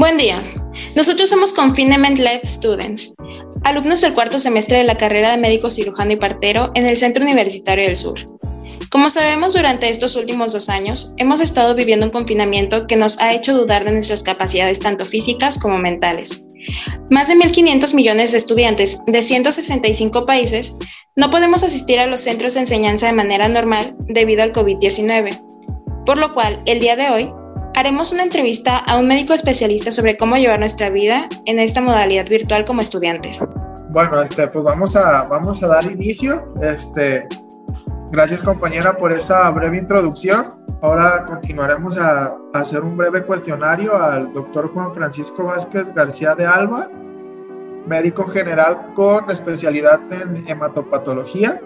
Buen día. Nosotros somos Confinement Lab Students, alumnos del cuarto semestre de la carrera de médico cirujano y partero en el Centro Universitario del Sur. Como sabemos, durante estos últimos dos años hemos estado viviendo un confinamiento que nos ha hecho dudar de nuestras capacidades tanto físicas como mentales. Más de 1.500 millones de estudiantes de 165 países no podemos asistir a los centros de enseñanza de manera normal debido al COVID-19, por lo cual el día de hoy haremos una entrevista a un médico especialista sobre cómo llevar nuestra vida en esta modalidad virtual como estudiantes. Bueno, este, pues vamos a, vamos a dar inicio. Este, gracias compañera por esa breve introducción. Ahora continuaremos a, a hacer un breve cuestionario al doctor Juan Francisco Vázquez García de Alba, médico general con especialidad en hematopatología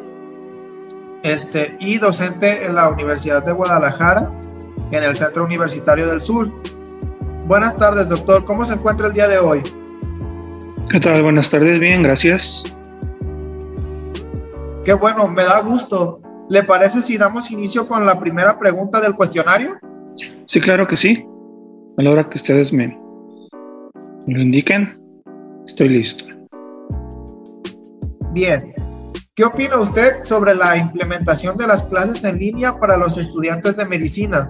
este, y docente en la Universidad de Guadalajara en el Centro Universitario del Sur. Buenas tardes, doctor. ¿Cómo se encuentra el día de hoy? ¿Qué tal? Buenas tardes, bien, gracias. Qué bueno, me da gusto. ¿Le parece si damos inicio con la primera pregunta del cuestionario? Sí, claro que sí. A la hora que ustedes me, lo indiquen, estoy listo. Bien. ¿Qué opina usted sobre la implementación de las clases en línea para los estudiantes de medicina?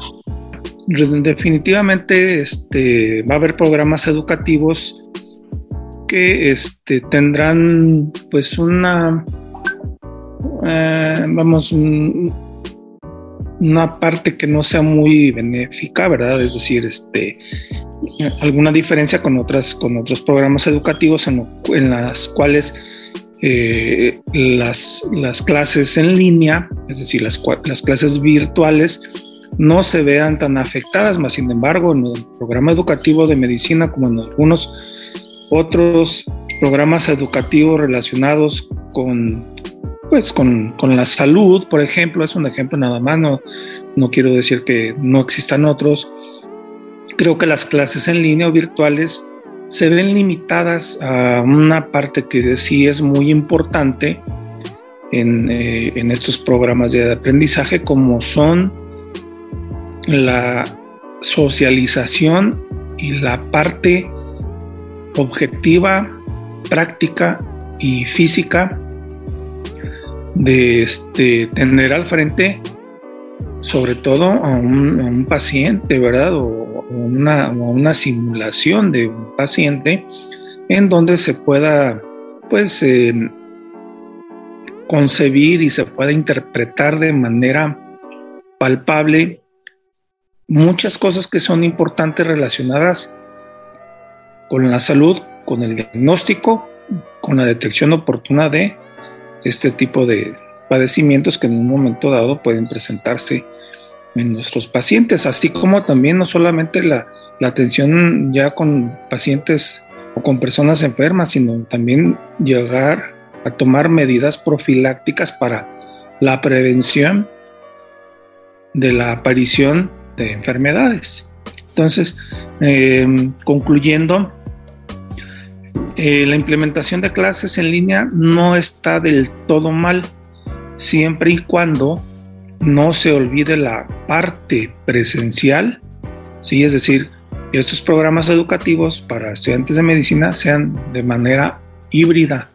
Definitivamente este, va a haber programas educativos que este, tendrán pues una, eh, vamos, una parte que no sea muy benéfica, ¿verdad? Es decir, este, alguna diferencia con, otras, con otros programas educativos en, en las cuales eh, las, las, clases en línea, es decir, las, las clases virtuales, no se vean tan afectadas, más sin embargo, en el programa educativo de medicina, como en algunos otros programas educativos relacionados con, pues, con, con la salud, por ejemplo, es un ejemplo nada más, no, no quiero decir que no existan otros. Creo que las clases en línea o virtuales se ven limitadas a una parte que sí es muy importante en, eh, en estos programas de aprendizaje, como son la socialización y la parte objetiva, práctica y física de este, tener al frente sobre todo a un, paciente, ¿verdad? O una, simulación de un paciente en donde se pueda, pues, eh, concebir y se pueda interpretar de manera palpable muchas cosas que son importantes relacionadas con la salud, con el diagnóstico, con la detección oportuna de este tipo de padecimientos que en un momento dado pueden presentarse en nuestros pacientes, así como también no solamente la, atención ya con pacientes o con personas enfermas, sino también llegar a tomar medidas profilácticas para la prevención de la aparición de enfermedades. Entonces, em, concluyendo, eh, la implementación de clases en línea no está del todo mal, siempre y cuando no se olvide la parte presencial, ¿sí? es decir, que estos programas educativos para estudiantes de medicina sean de manera híbrida,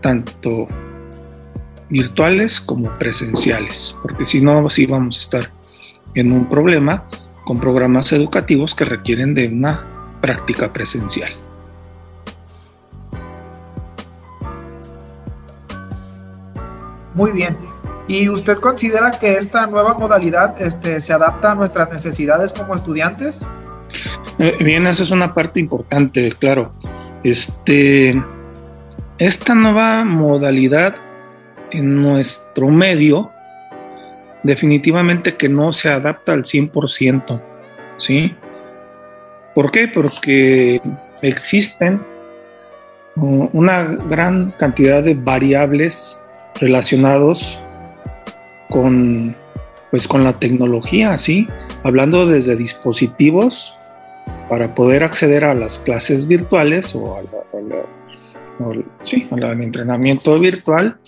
tanto virtuales como presenciales, porque si no, sí vamos a estar en un problema con programas educativos que requieren de una práctica presencial. Muy bien. ¿Y usted considera que esta nueva modalidad este, se adapta a nuestras necesidades como estudiantes? Eh, bien, eso es una parte importante, claro. Este, esta nueva modalidad en nuestro medio definitivamente que no se adapta al 100%, ¿sí? ¿Por qué? Porque existen uh, una gran cantidad de variables relacionados con pues con la tecnología, ¿sí? Hablando desde dispositivos para poder acceder a las clases virtuales o, al entrenamiento virtual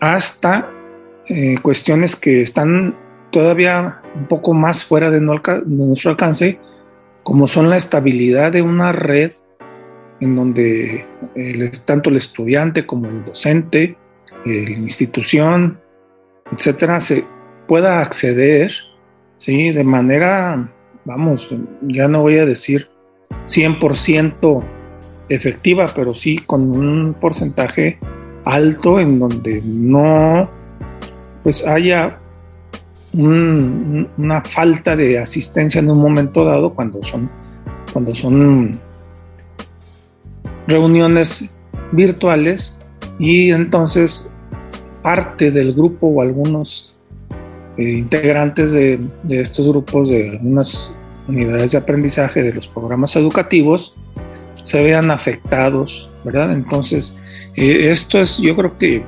hasta eh, cuestiones que están todavía un poco más fuera de, nuestro alcance, como son la estabilidad de una red en donde tanto el estudiante como el docente, la institución, etcétera, se pueda acceder, ¿sí? De manera, vamos, ya no voy a decir 100% efectiva, pero sí con un porcentaje alto en donde no pues haya una falta de asistencia en un momento dado cuando son cuando son reuniones virtuales y entonces parte del grupo o algunos eh, integrantes de, estos grupos de algunas unidades de aprendizaje de los programas educativos se vean afectados, ¿verdad? Entonces, eh, esto es, yo creo que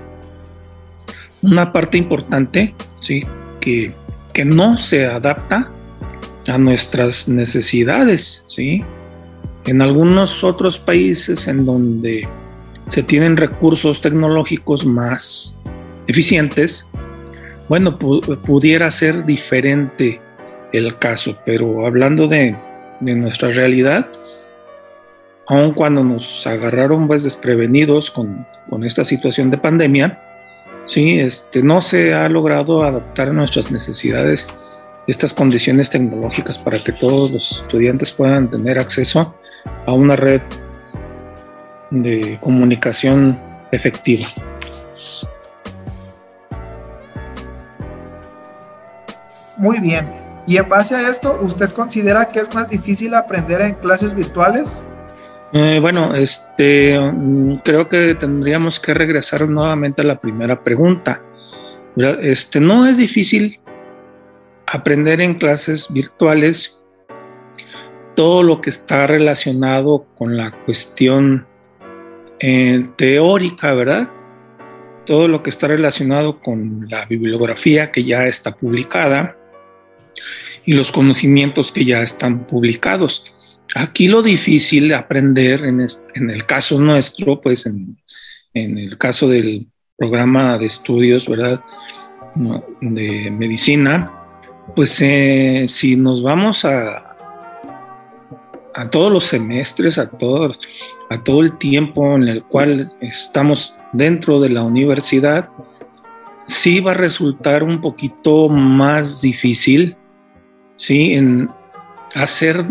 una parte importante, ¿sí? Que, que no se adapta a nuestras necesidades, ¿sí? En algunos otros países en donde se tienen recursos tecnológicos más eficientes, bueno, pudiera ser diferente el caso, pero hablando de, de nuestra realidad, aun cuando nos agarraron pues desprevenidos con, con, esta situación de pandemia, sí, este, no se ha logrado adaptar a nuestras necesidades estas condiciones tecnológicas para que todos los estudiantes puedan tener acceso a una red de comunicación efectiva. Muy bien. Y en base a esto, ¿usted considera que es más difícil aprender en clases virtuales? Eh, bueno, este, mm, creo que tendríamos que regresar nuevamente a la primera pregunta. Este, no es difícil aprender en clases virtuales todo lo que está relacionado con la cuestión eh, teórica, ¿verdad? Todo lo que está relacionado con la bibliografía que ya está publicada y los conocimientos que ya están publicados. Aquí lo difícil de aprender en, el caso nuestro, pues en, el caso del programa de estudios, ¿verdad? De medicina, pues eh, si nos vamos a, a todos los semestres, a todo, a todo el tiempo en el cual estamos dentro de la universidad, sí va a resultar un poquito más difícil, ¿sí? En hacer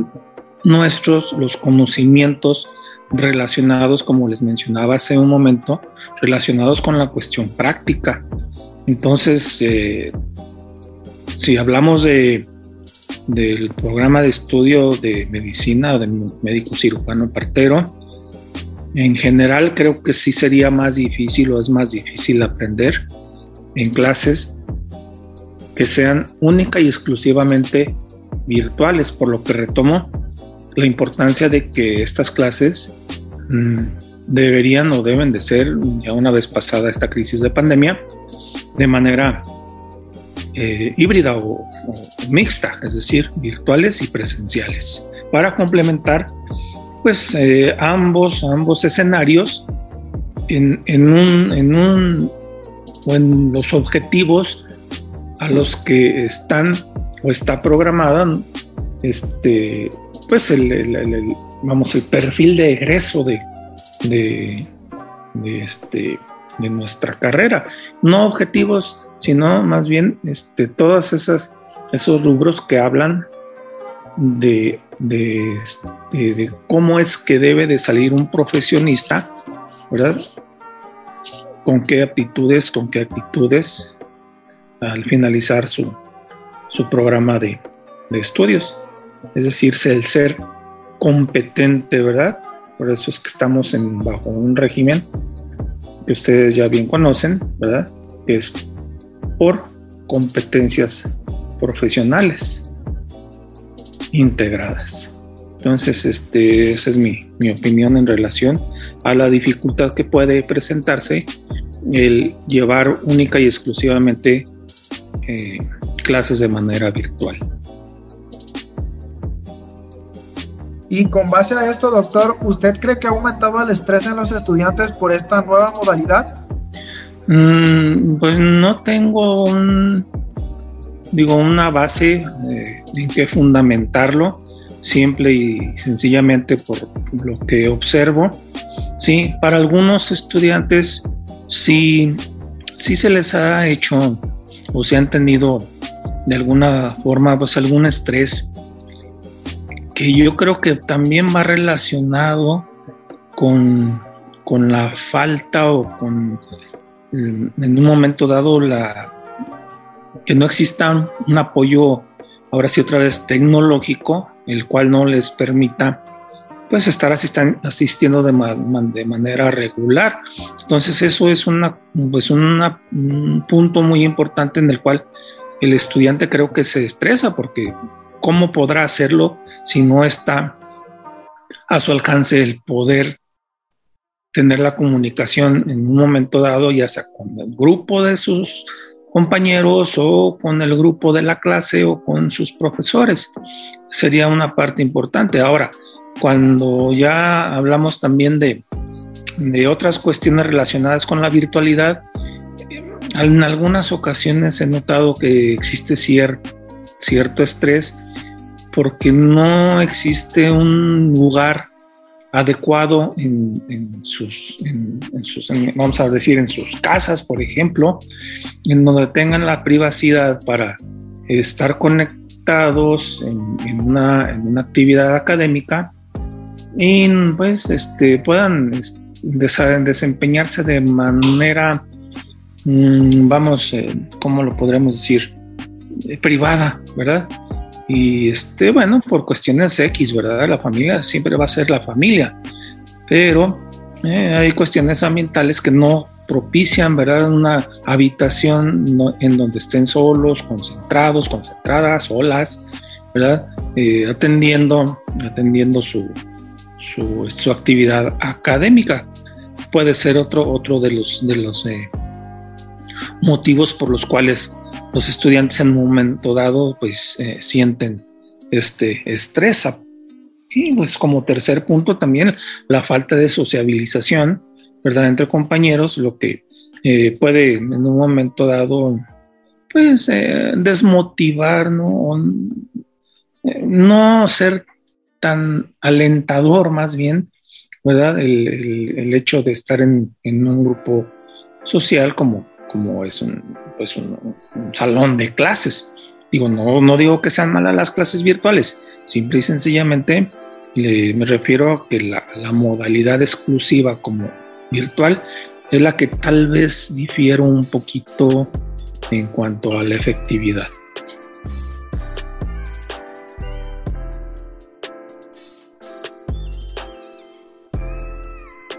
nuestros los conocimientos relacionados, como les mencionaba hace un momento, relacionados con la cuestión práctica. Entonces, eh, si hablamos de, del programa de estudio de medicina de médico cirujano partero, en general creo que sí sería más difícil o es más difícil aprender en clases que sean única y exclusivamente virtuales, por lo que retomo la importancia de que estas clases mm, deberían o deben de ser, ya una vez pasada esta crisis de pandemia, de manera eh, híbrida o, mixta, es decir, virtuales y presenciales, para complementar pues eh, ambos, ambos escenarios en, en, un, en, un, o en los objetivos a los que están o está programada este, pues el, vamos, el perfil de egreso de, de, este, de nuestra carrera. No objetivos, sino más bien este, todas esas esos rubros que hablan de, de, este, de, cómo es que debe de salir un profesionista, ¿verdad? Con qué aptitudes, con qué actitudes al finalizar su, su programa de, de estudios es decir, el ser competente, ¿verdad? Por eso es que estamos en, bajo un régimen que ustedes ya bien conocen, ¿verdad? Que es por competencias profesionales integradas. Entonces, este, esa es mi, mi, opinión en relación a la dificultad que puede presentarse el llevar única y exclusivamente eh, clases de manera virtual. Y con base a esto, doctor, ¿usted cree que ha aumentado el estrés en los estudiantes por esta nueva modalidad? Mm, pues no tengo un, digo, una base en que fundamentarlo. simple y sencillamente por lo que observo, sí, para algunos estudiantes sí, sí se les ha hecho o se han tenido de alguna forma pues algún estrés que yo creo que también va relacionado con, con la falta o con en un momento dado la que no exista un apoyo ahora sí otra vez tecnológico el cual no les permita pues estar asistiendo de, de, manera regular. Entonces eso es una, pues un punto muy importante en el cual el estudiante creo que se estresa porque ¿cómo podrá hacerlo si no está a su alcance el poder tener la comunicación en un momento dado, ya sea con el grupo de sus compañeros o con el grupo de la clase o con sus profesores. Sería una parte importante. Ahora, cuando ya hablamos también de, de otras cuestiones relacionadas con la virtualidad, en algunas ocasiones he notado que existe cierto estrés porque no existe un lugar adecuado en, sus, vamos a decir, en sus casas, por ejemplo, en donde tengan la privacidad para estar conectados en, una, actividad académica y pues este, puedan desempeñarse de manera, mm, vamos, eh, ¿cómo lo podremos decir? Privada, ¿verdad? Y este, bueno, por cuestiones X, ¿verdad? La familia siempre va a ser la familia, pero eh, hay cuestiones ambientales que no propician, ¿verdad? Una habitación en donde estén solos, concentrados, concentradas, solas, ¿verdad? Eh, atendiendo, atendiendo su, su, actividad académica. Puede ser otro, otro de los, de los eh, motivos por los cuales los estudiantes en un momento dado pues eh, sienten este estrés. Y pues como tercer punto también la falta de sociabilización, ¿verdad? Entre compañeros, lo que eh, puede en un momento dado pues eh, desmotivar, ¿no? no ser tan alentador más bien, ¿verdad? El, hecho de estar en, en un grupo social como como es un, pues un, salón de clases. Digo, no, no digo que sean malas las clases virtuales, simple y sencillamente me refiero a que la, la, modalidad exclusiva como virtual es la que tal vez difiere un poquito en cuanto a la efectividad.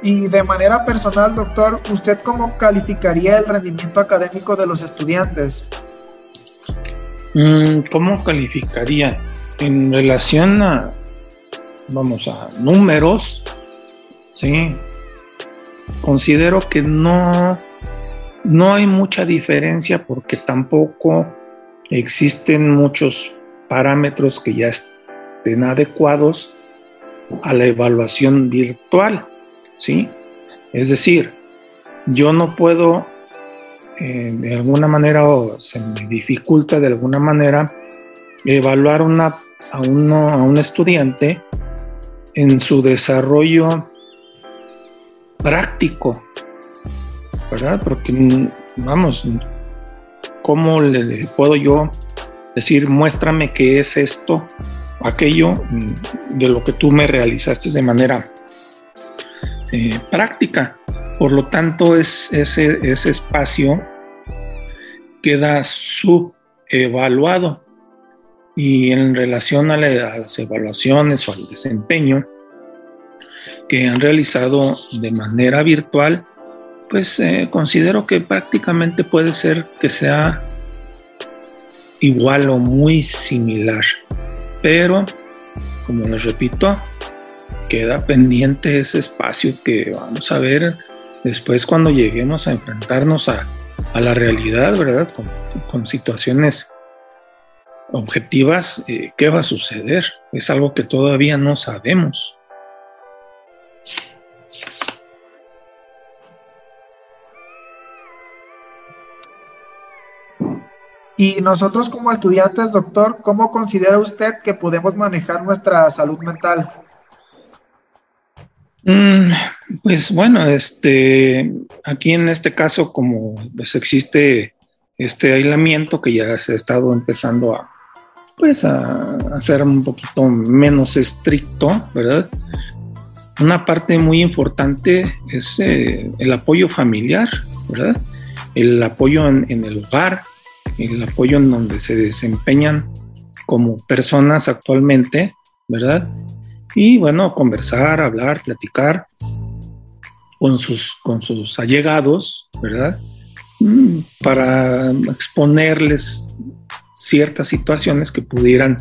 Y de manera personal, doctor, ¿usted cómo calificaría el rendimiento académico de los estudiantes? Mm, ¿Cómo calificaría? En relación a, vamos a números, sí, considero que no, no hay mucha diferencia porque tampoco existen muchos parámetros que ya estén adecuados a la evaluación virtual. ¿Sí? Es decir, yo no puedo eh, de alguna manera o se me dificulta de alguna manera evaluar una, a, a un estudiante en su desarrollo práctico, ¿verdad? Porque, vamos, ¿cómo le, puedo yo decir, muéstrame qué es esto, aquello de lo que tú me realizaste de manera eh, práctica. Por lo tanto, es, ese, espacio queda subevaluado y en relación a, las evaluaciones o al desempeño que han realizado de manera virtual, pues eh, considero que prácticamente puede ser que sea igual o muy similar. Pero, como les repito, queda pendiente ese espacio que vamos a ver después cuando lleguemos a enfrentarnos a, la realidad, ¿verdad? Con, situaciones objetivas, eh, ¿qué va a suceder? Es algo que todavía no sabemos. Y nosotros como estudiantes, doctor, ¿cómo considera usted que podemos manejar nuestra salud mental? Mm, pues bueno, este, aquí en este caso, como pues existe este aislamiento que ya se ha estado empezando a, pues a, ser un poquito menos estricto, ¿verdad? Una parte muy importante es eh, el apoyo familiar, ¿verdad? El apoyo en el hogar, el apoyo en donde se desempeñan como personas actualmente, ¿verdad? Y bueno, conversar, hablar, platicar con sus, con sus allegados, ¿verdad? Mm, para exponerles ciertas situaciones que pudieran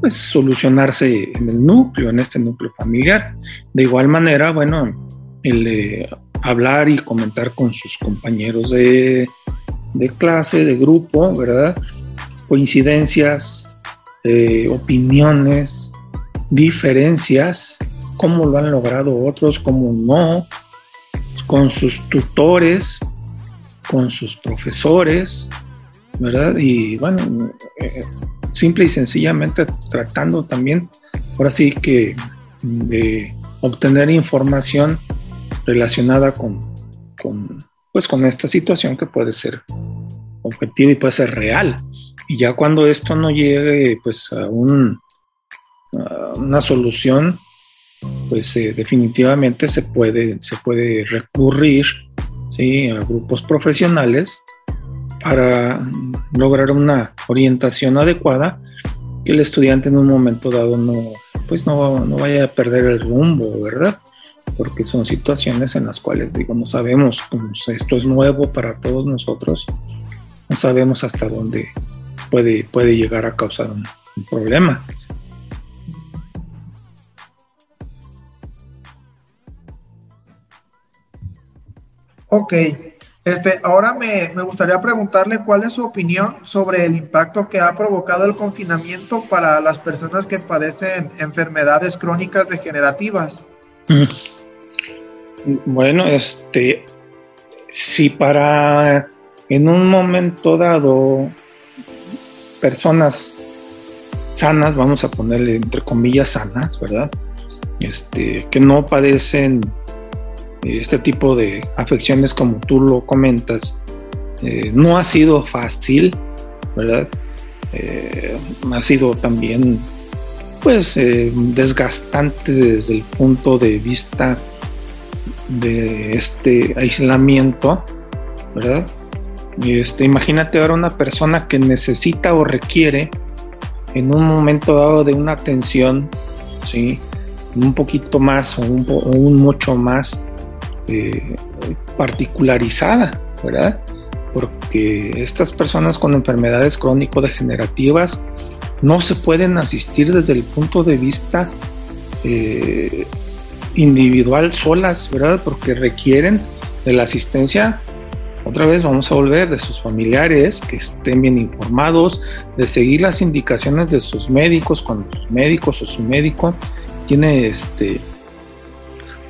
pues, solucionarse en el núcleo, en este núcleo familiar. De igual manera, bueno, el hablar y comentar con sus compañeros de, de clase, de grupo, ¿verdad? Coincidencias, eh, opiniones, diferencias, cómo lo han logrado otros, cómo no, con sus tutores, con sus profesores, ¿verdad? Y bueno, eh, simple y sencillamente tratando también, ahora sí que de obtener información relacionada con, con, pues con esta situación que puede ser objetiva y puede ser real. Y ya cuando esto no llegue pues a, un, una solución, pues eh, definitivamente se puede, se puede recurrir a grupos profesionales para lograr una orientación adecuada que el estudiante en un momento dado no, pues no, no vaya a perder el rumbo, ¿verdad? Porque son situaciones en las cuales, digo, no sabemos, pues, esto es nuevo para todos nosotros, no sabemos hasta dónde puede, puede llegar a causar un, un problema. Ok, este, ahora me, gustaría preguntarle cuál es su opinión sobre el impacto que ha provocado el confinamiento para las personas que padecen enfermedades crónicas degenerativas. Bueno, este, si para en un momento dado personas sanas, vamos a ponerle entre comillas sanas, ¿verdad? Este, que no padecen este tipo de afecciones como tú lo comentas, eh, no ha sido fácil, ¿verdad? Eh, ha sido también pues eh, desgastante desde el punto de vista de este aislamiento, ¿verdad? Este, imagínate ahora una persona que necesita o requiere en un momento dado de una atención, ¿sí? Un poquito más o un, o un mucho más eh, particularizada, ¿verdad? Porque estas personas con enfermedades crónico-degenerativas no se pueden asistir desde el punto de vista eh, individual solas, ¿verdad? Porque requieren de la asistencia otra vez vamos a volver de sus familiares, que estén bien informados, de seguir las indicaciones de sus médicos, cuando sus médicos o su médico tiene este,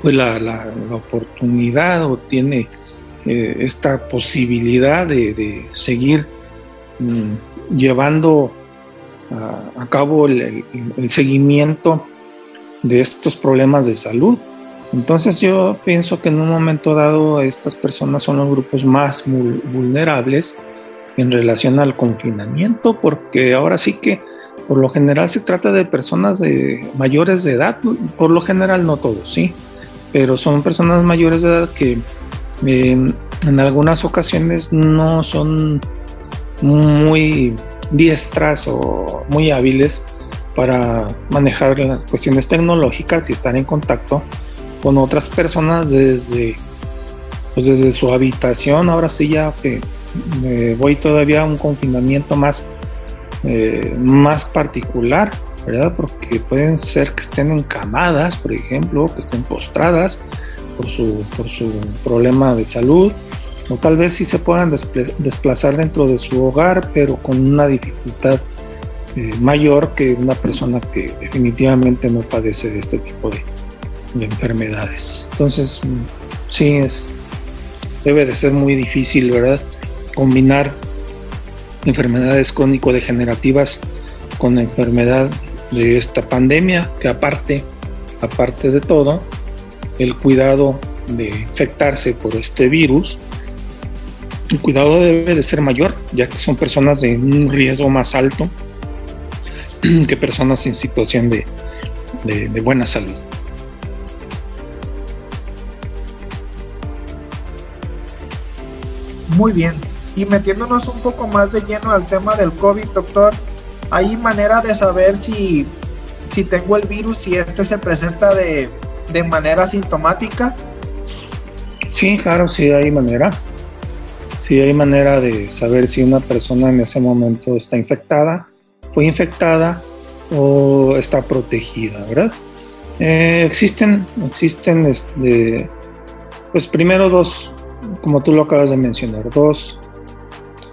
pues la, oportunidad o tiene eh, esta posibilidad de, seguir mm, llevando a, cabo el, seguimiento de estos problemas de salud. Entonces yo pienso que en un momento dado estas personas son los grupos más vulnerables en relación al confinamiento, porque ahora sí que por lo general se trata de personas de mayores de edad, por lo general no todos, sí, pero son personas mayores de edad que en algunas ocasiones no son muy diestras o muy hábiles para manejar las cuestiones tecnológicas y estar en contacto con otras personas desde, pues desde su habitación. Ahora sí ya que voy todavía a un confinamiento más, eh, más particular ¿verdad? Porque pueden ser que estén encamadas, por ejemplo, que estén postradas por su, por su problema de salud, o tal vez sí se puedan desplazar dentro de su hogar, pero con una dificultad eh, mayor que una persona que definitivamente no padece de este tipo de, de enfermedades. Entonces, sí, es, debe de ser muy difícil, ¿verdad? Combinar enfermedades crónico-degenerativas con enfermedad de esta pandemia, que aparte, aparte de todo, el cuidado de infectarse por este virus, el cuidado debe de ser mayor, ya que son personas de un riesgo más alto que personas en situación de, de buena salud. Muy bien. Y metiéndonos un poco más de lleno al tema del COVID, doctor, ¿hay manera de saber si, si tengo el virus, si este se presenta de, de manera sintomática? Sí, claro, sí hay manera. Sí hay manera de saber si una persona en ese momento está infectada, fue infectada o está protegida, ¿verdad? Eh, existen, existen, este, pues primero dos, como tú lo acabas de mencionar, dos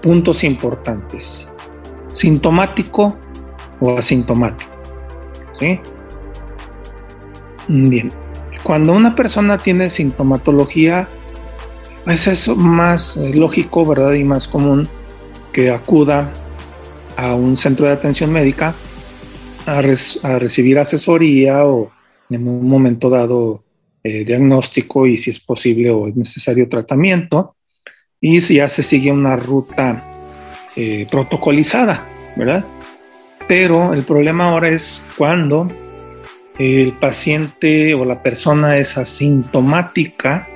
puntos importantes, sintomático o asintomático. ¿sí? Bien, cuando una persona tiene sintomatología, pues es más eh, lógico, ¿verdad? Y más común que acuda a un centro de atención médica a, a recibir asesoría o en un momento dado eh, diagnóstico y si es posible o es necesario tratamiento y si ya se sigue una ruta eh, protocolizada, ¿verdad? Pero el problema ahora es cuando el paciente o la persona es asintomática,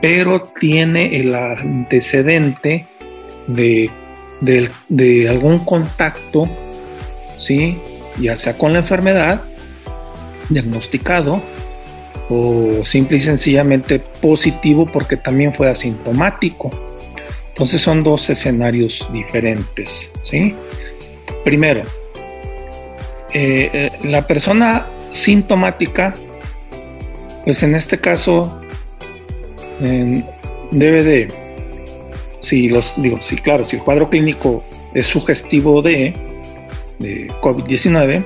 pero tiene el antecedente de, algún contacto, ¿sí? ya sea con la enfermedad diagnosticado o simple y sencillamente positivo porque también fue asintomático. Entonces son dos escenarios diferentes. ¿sí? Primero, eh, eh, la persona sintomática, pues en este caso debe de, si los digo, si claro, si el cuadro clínico es sugestivo de, de COVID-19,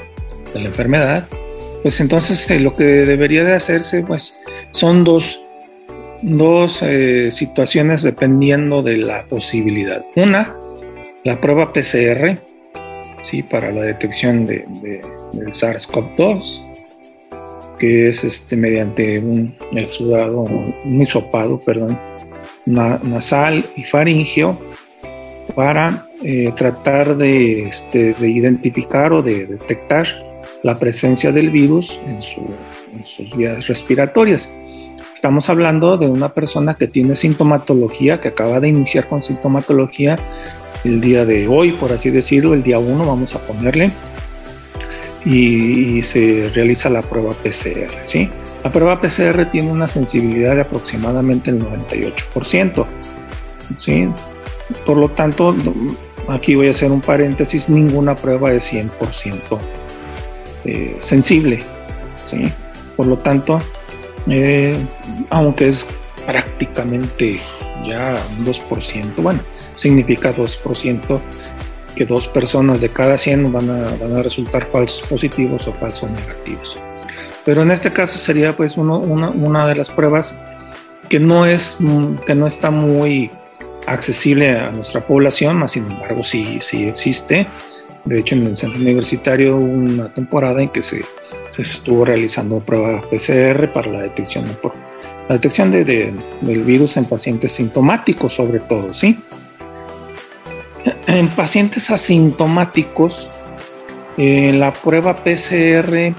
de la enfermedad, pues entonces eh, lo que debería de hacerse pues son dos, dos eh, situaciones dependiendo de la posibilidad. Una, la prueba PCR, ¿sí? para la detección de, del SARS-CoV-2, que es este, mediante un exudado, un hisopado, perdón, nasal y faringio, para eh, tratar de, este, de identificar o de detectar la presencia del virus en, sus vías respiratorias. Estamos hablando de una persona que tiene sintomatología, que acaba de iniciar con sintomatología el día de hoy, por así decirlo, el día 1 vamos a ponerle, y, se realiza la prueba PCR. ¿sí? La prueba PCR tiene una sensibilidad de aproximadamente el 98%. ¿sí? Por lo tanto, aquí voy a hacer un paréntesis, ninguna prueba es 100% eh, sensible. ¿sí? Por lo tanto, eh, aunque es prácticamente ya un 2%, bueno, significa 2% que dos personas de cada 100 van a, van a resultar falsos positivos o falsos negativos. Pero en este caso sería pues uno, una, una, de las pruebas que no, es, que no está muy accesible a nuestra población, más sin embargo sí, sí existe de hecho, en el centro universitario hubo una temporada en que se, se estuvo realizando pruebas PCR para la detección, por, la detección de, del virus en pacientes sintomáticos, sobre todo, ¿sí? En pacientes asintomáticos, eh, la prueba PCR,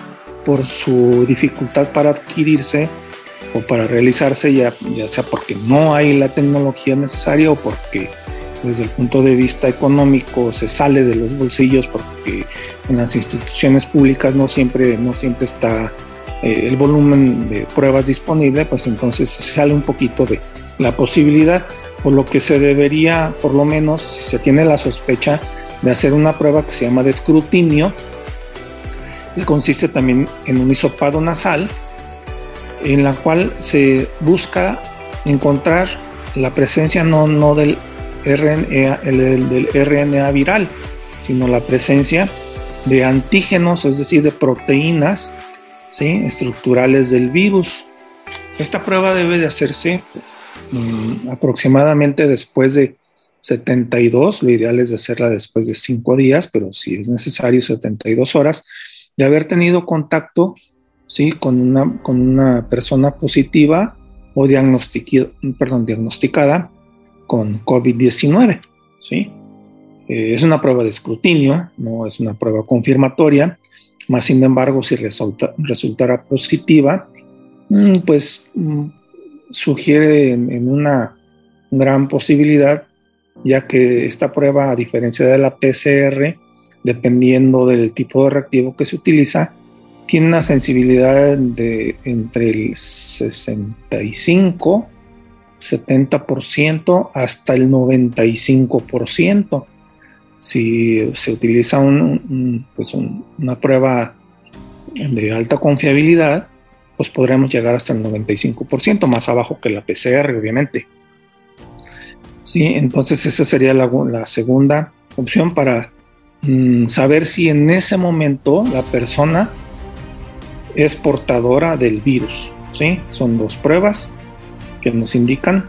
por su dificultad para adquirirse o para realizarse, ya, ya sea porque no hay la tecnología necesaria o porque desde el punto de vista económico se sale de los bolsillos porque en las instituciones públicas no siempre, no siempre está eh, el volumen de pruebas disponible, pues entonces sale un poquito de la posibilidad, por lo que se debería, por lo menos, si se tiene la sospecha de hacer una prueba que se llama de escrutinio, que consiste también en un hisopado nasal, en la cual se busca encontrar la presencia no, no del RNA, el, del RNA viral, sino la presencia de antígenos, es decir, de proteínas ¿sí? estructurales del virus. Esta prueba debe de hacerse mm, aproximadamente después de 72, lo ideal es hacerla después de 5 días, pero si es necesario 72 horas, de haber tenido contacto ¿sí? con, una, con una persona positiva o perdón, diagnosticada con COVID-19. ¿sí? Eh, es una prueba de escrutinio, no es una prueba confirmatoria, más sin embargo, si resulta, resultara positiva, mm, pues mm, sugiere en, una gran posibilidad, ya que esta prueba, a diferencia de la PCR, dependiendo del tipo de reactivo que se utiliza, tiene una sensibilidad de entre el 65, 70% hasta el 95% si se utiliza pues una prueba de alta confiabilidad, pues podremos llegar hasta el 95%, más abajo que la PCR, obviamente. Sí, entonces esa sería la, segunda opción para mm, saber si en ese momento la persona es portadora del virus. ¿sí? Son dos pruebas que nos indican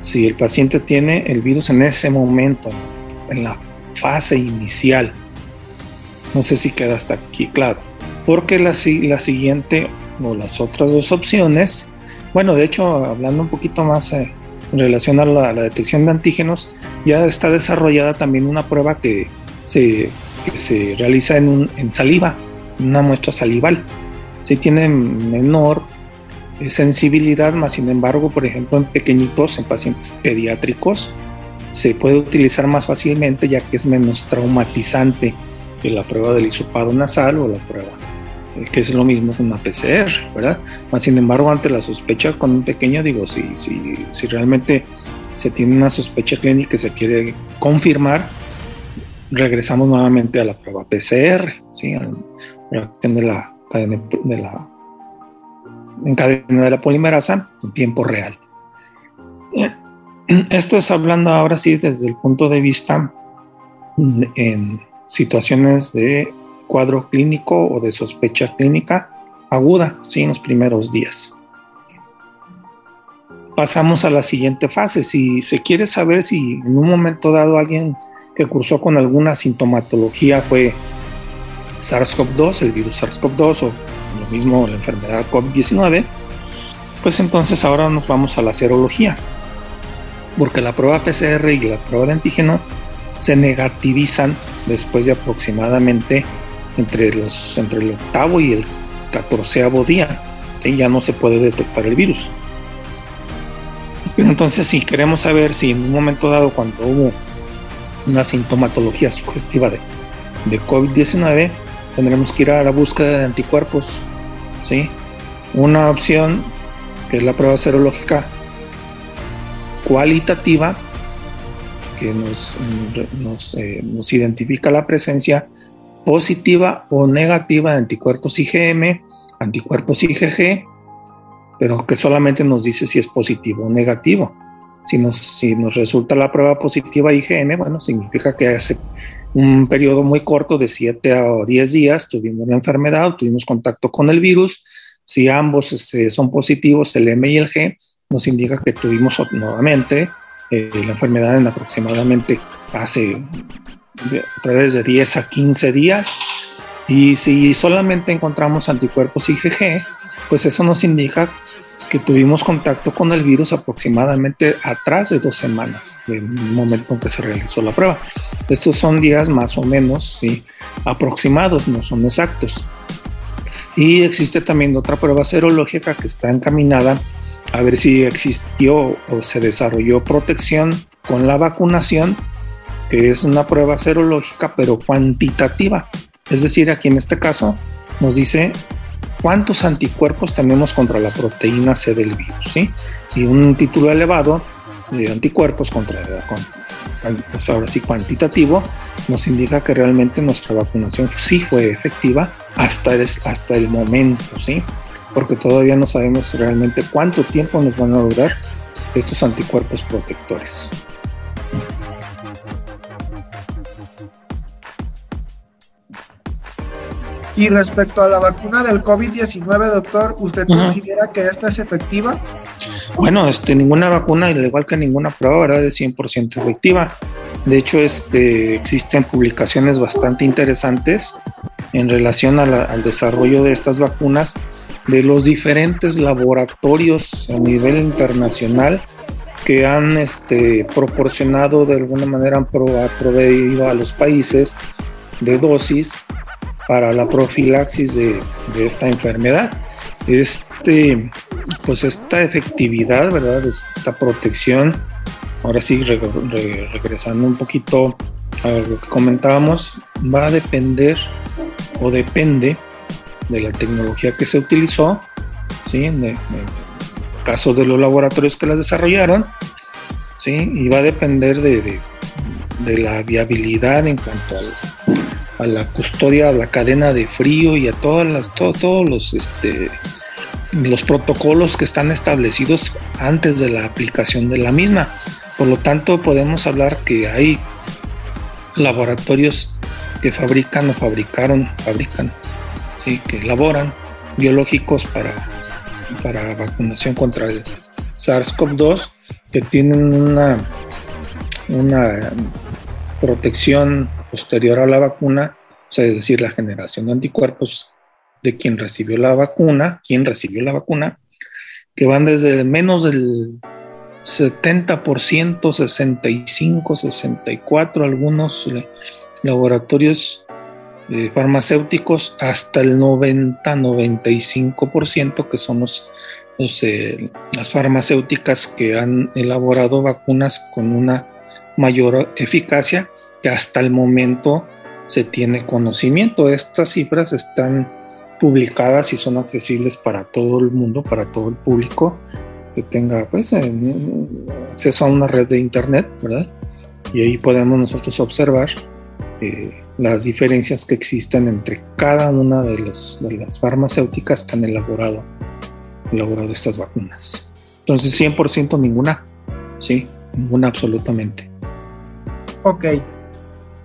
si el paciente tiene el virus en ese momento, en la fase inicial. No sé si queda hasta aquí claro. Porque la, la siguiente o las otras dos opciones, bueno, de hecho, hablando un poquito más eh, en relación a la, detección de antígenos, ya está desarrollada también una prueba que se, se realiza en, en saliva, una muestra salival. Si tiene menor eh, sensibilidad, más sin embargo, por ejemplo, en pequeñitos, en pacientes pediátricos, se puede utilizar más fácilmente ya que es menos traumatizante que la prueba del hisopado nasal o la prueba eh, que es lo mismo que una PCR, ¿verdad? Más sin embargo, ante la sospecha con un pequeño, digo, si, si, si realmente se tiene una sospecha clínica y se quiere confirmar, regresamos nuevamente a la prueba PCR, ¿sí? La de la cadena de la en cadena de la polimerasa en tiempo real. Esto es hablando ahora sí desde el punto de vista en situaciones de cuadro clínico o de sospecha clínica aguda, sí, en los primeros días. Pasamos a la siguiente fase. Si se quiere saber si en un momento dado alguien que cursó con alguna sintomatología fue SARS-CoV-2, el virus SARS-CoV-2 o lo mismo la enfermedad COVID-19, pues entonces ahora nos vamos a la serología porque la prueba PCR y la prueba de antígeno se negativizan después de aproximadamente entre, los, entre el octavo y el catorceavo día. y Ya no se puede detectar el virus. Entonces, si queremos saber si en un momento dado, cuando hubo una sintomatología sugestiva de, de COVID-19, tendremos que ir a la búsqueda de anticuerpos. ¿sí? Una opción, que es la prueba serológica cualitativa que nos, eh, nos, identifica la presencia positiva o negativa de anticuerpos IgM, anticuerpos IgG, pero que solamente nos dice si es positivo o negativo. Si nos, si nos resulta la prueba positiva IgM, bueno, significa que hace un periodo muy corto de 7 a 10 días tuvimos la enfermedad, tuvimos contacto con el virus. Si ambos este, son positivos, el M y el G, nos indica que tuvimos nuevamente eh, la enfermedad en aproximadamente hace a través de 10 a 15 días. Y si solamente encontramos anticuerpos IgG, pues eso nos indica que tuvimos contacto con el virus aproximadamente atrás de dos semanas del momento en que se realizó la prueba. Estos son días más o menos ¿sí? aproximados, no son exactos. Y existe también otra prueba serológica que está encaminada a ver si existió o se desarrolló protección con la vacunación, que es una prueba serológica pero cuantitativa. Es decir, aquí en este caso nos dice cuántos anticuerpos tenemos contra la proteína C del virus, ¿sí? Y un título elevado de anticuerpos contra, pues ahora sí cuantitativo, nos indica que realmente nuestra vacunación sí fue efectiva hasta el, hasta el momento, ¿sí? Porque todavía no sabemos realmente cuánto tiempo nos van a durar estos anticuerpos protectores. Y respecto a la vacuna del COVID-19, doctor, ¿usted considera que esta es efectiva? Bueno, este, ninguna vacuna, al igual que ninguna prueba, ¿verdad? es 100% efectiva. De hecho, este, existen publicaciones bastante interesantes en relación al desarrollo de estas vacunas de los diferentes laboratorios a nivel internacional que han este, proporcionado de alguna manera, han proveído a los países de dosis para la profilaxis de, esta enfermedad. Este, pues esta efectividad, ¿verdad? Esta protección, ahora sí, regresando un poquito a lo que comentábamos, va a depender o depende de la tecnología que se utilizó, ¿sí? En el, caso de los laboratorios que las desarrollaron, ¿sí? Y va a depender de, de, la viabilidad en cuanto a la custodia, a la cadena de frío y a todas las, todos los, este, los protocolos que están establecidos antes de la aplicación de la misma. Por lo tanto, podemos hablar que hay laboratorios que fabrican o fabricaron, fabrican que elaboran biológicos para, para vacunación contra el SARS-CoV-2 que tienen una, una protección posterior a la vacuna, o sea, es decir, la generación de anticuerpos de quien recibió la vacuna, quien recibió la vacuna, que van desde menos del 70%, 65, 64, algunos laboratorios eh, farmacéuticos hasta el 90-95%, que son los, eh, las farmacéuticas que han elaborado vacunas con una mayor eficacia, que hasta el momento se tiene conocimiento. Estas cifras están publicadas y son accesibles para todo el mundo, para todo el público que tenga pues, acceso a una red de internet, ¿verdad? Y ahí podemos nosotros observar eh, las diferencias que existen entre cada una de, de las farmacéuticas que han elaborado, elaborado estas vacunas. Entonces, 100% ninguna, sí, ninguna absolutamente. Ok.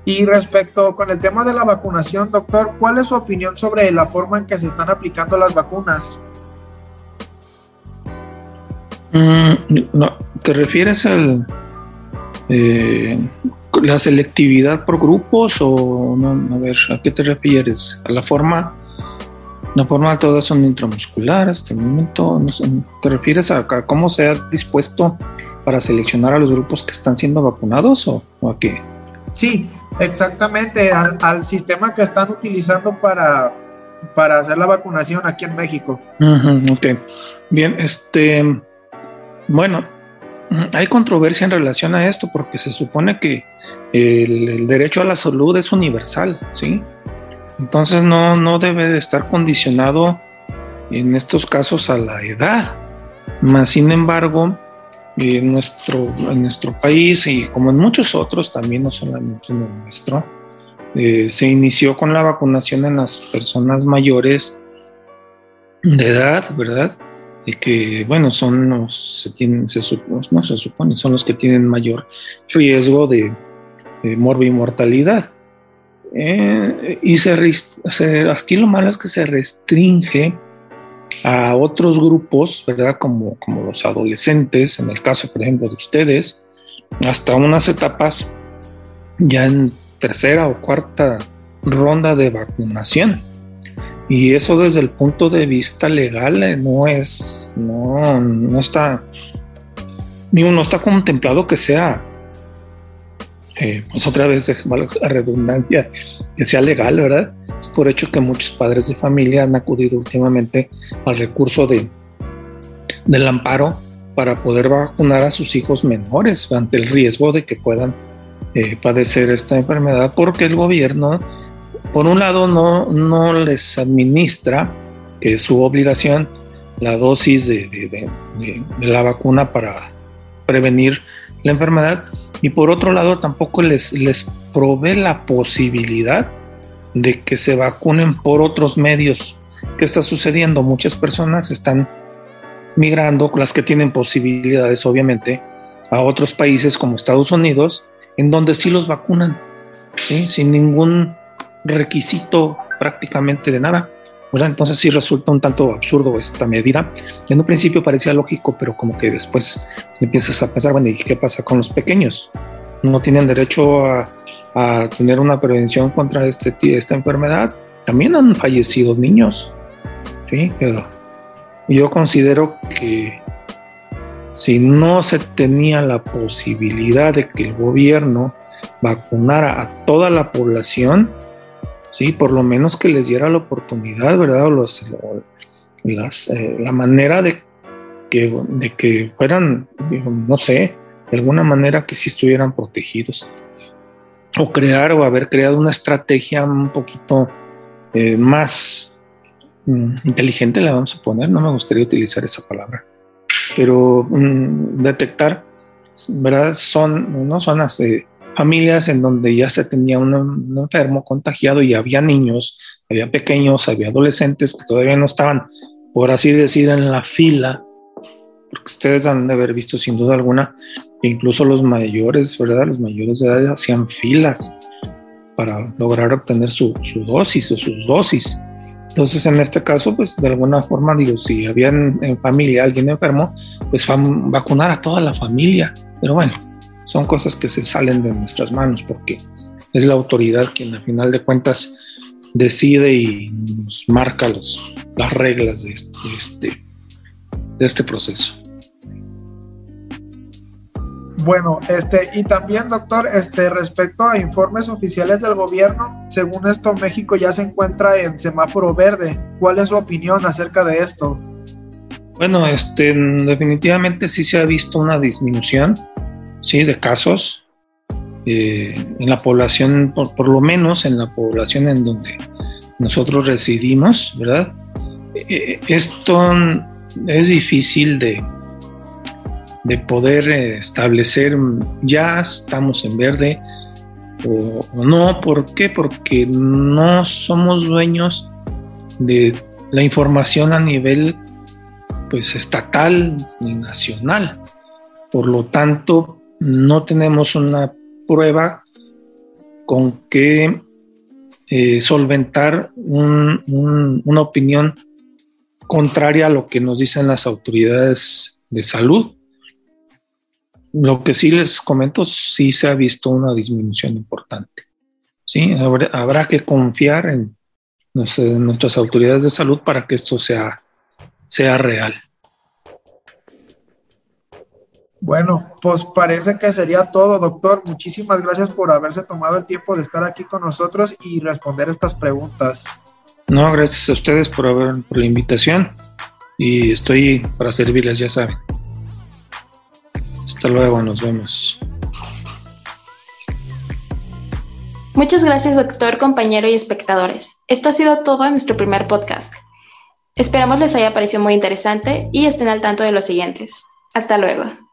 Y respecto con el tema de la vacunación, doctor, ¿cuál es su opinión sobre la forma en que se están aplicando las vacunas? Mm, no, ¿Te refieres al eh, la selectividad por grupos o no, a ver, ¿a qué te refieres? ¿A la forma? La forma todas son intramusculares hasta el momento. ¿Te refieres a, cómo se ha dispuesto para seleccionar a los grupos que están siendo vacunados o, a qué? Sí, exactamente, al, sistema que están utilizando para, para hacer la vacunación aquí en México. ok, bien, este, bueno, hay controversia en relación a esto porque se supone que el, derecho a la salud es universal, ¿sí? Entonces no, no debe de estar condicionado en estos casos a la edad. Más sin embargo, en nuestro, en nuestro país y como en muchos otros, también no solamente en el nuestro, eh, se inició con la vacunación en las personas mayores de edad, ¿verdad? Y que, bueno, son los, se tienen, se, supone, son los que tienen mayor riesgo de, de mortalidad Eh, y se, se, lo malo es que se restringe a otros grupos, ¿verdad? Como, como los adolescentes, en el caso, por ejemplo, de ustedes, hasta unas etapas ya en tercera o cuarta ronda de vacunación. Y eso desde el punto de vista legal eh, no es, no, no está, digo, no está contemplado que sea, eh, pues otra vez la redundancia, que sea legal, ¿verdad? Es por hecho que muchos padres de familia han acudido últimamente al recurso de, del amparo para poder vacunar a sus hijos menores ante el riesgo de que puedan eh, padecer esta enfermedad porque el gobierno por un lado no, no les administra, que es su obligación, la dosis de, la vacuna para prevenir la enfermedad y por otro lado tampoco les, les provee la posibilidad de que se vacunen por otros medios. ¿Qué está sucediendo? Muchas personas están migrando, las que tienen posibilidades obviamente, a otros países como Estados Unidos, en donde sí los vacunan, sin ningún requisito prácticamente de nada. Entonces sí resulta un tanto absurdo esta medida. En un principio parecía lógico, pero como que después empiezas a pensar, bueno, ¿y qué pasa con los pequeños? No tienen derecho a, a tener una prevención contra este, esta enfermedad. También han fallecido niños, ¿sí? Pero yo considero que si no se tenía la posibilidad de que el gobierno vacunara a toda la población, sí, por lo menos que les diera la oportunidad, ¿verdad? los, las, eh, la manera de que, de que fueran, no sé, de alguna manera que sí estuvieran protegidos. O crear o haber creado una estrategia un poquito eh, más mm, inteligente, la vamos a poner, no me gustaría utilizar esa palabra, pero mm, detectar, ¿verdad? Son, no son eh, familias en donde ya se tenía un, enfermo contagiado y había niños, había pequeños, había adolescentes que todavía no estaban, por así decir, en la fila, porque ustedes han de haber visto sin duda alguna, incluso los mayores, ¿verdad? Los mayores de edad hacían filas para lograr obtener su, su dosis o sus dosis. Entonces, en este caso, pues de alguna forma, digo, si había en, familia alguien enfermo, pues vacunar a toda la familia. Pero bueno, son cosas que se salen de nuestras manos porque es la autoridad quien a final de cuentas decide y nos marca las reglas de este, de este proceso. Bueno, este, y también, doctor, este, respecto a informes oficiales del gobierno, según esto, México ya se encuentra en semáforo verde. ¿Cuál es su opinión acerca de esto? Bueno, este, definitivamente sí se ha visto una disminución ¿sí? de casos eh, en la población, por, lo menos en la población en donde nosotros residimos, ¿verdad? Eh, esto es difícil de, de poder eh, establecer ya estamos en verde o, o, no. ¿Por qué? Porque no somos dueños de la información a nivel pues estatal ni nacional. Por lo tanto, no tenemos una prueba con que eh, solventar una opinión contraria a lo que nos dicen las autoridades de salud. Lo que sí les comento, sí se ha visto una disminución importante. ¿sí? Habrá, que confiar en, nuestras autoridades de salud para que esto sea, sea real. Bueno, pues parece que sería todo, doctor. Muchísimas gracias por haberse tomado el tiempo de estar aquí con nosotros y responder estas preguntas. No, gracias a ustedes por, haber, por la invitación y estoy para servirles, ya saben. Hasta luego, nos vemos. Muchas gracias, doctor, compañero y espectadores. Esto ha sido todo en nuestro primer podcast. Esperamos les haya parecido muy interesante y estén al tanto de los siguientes. Hasta luego.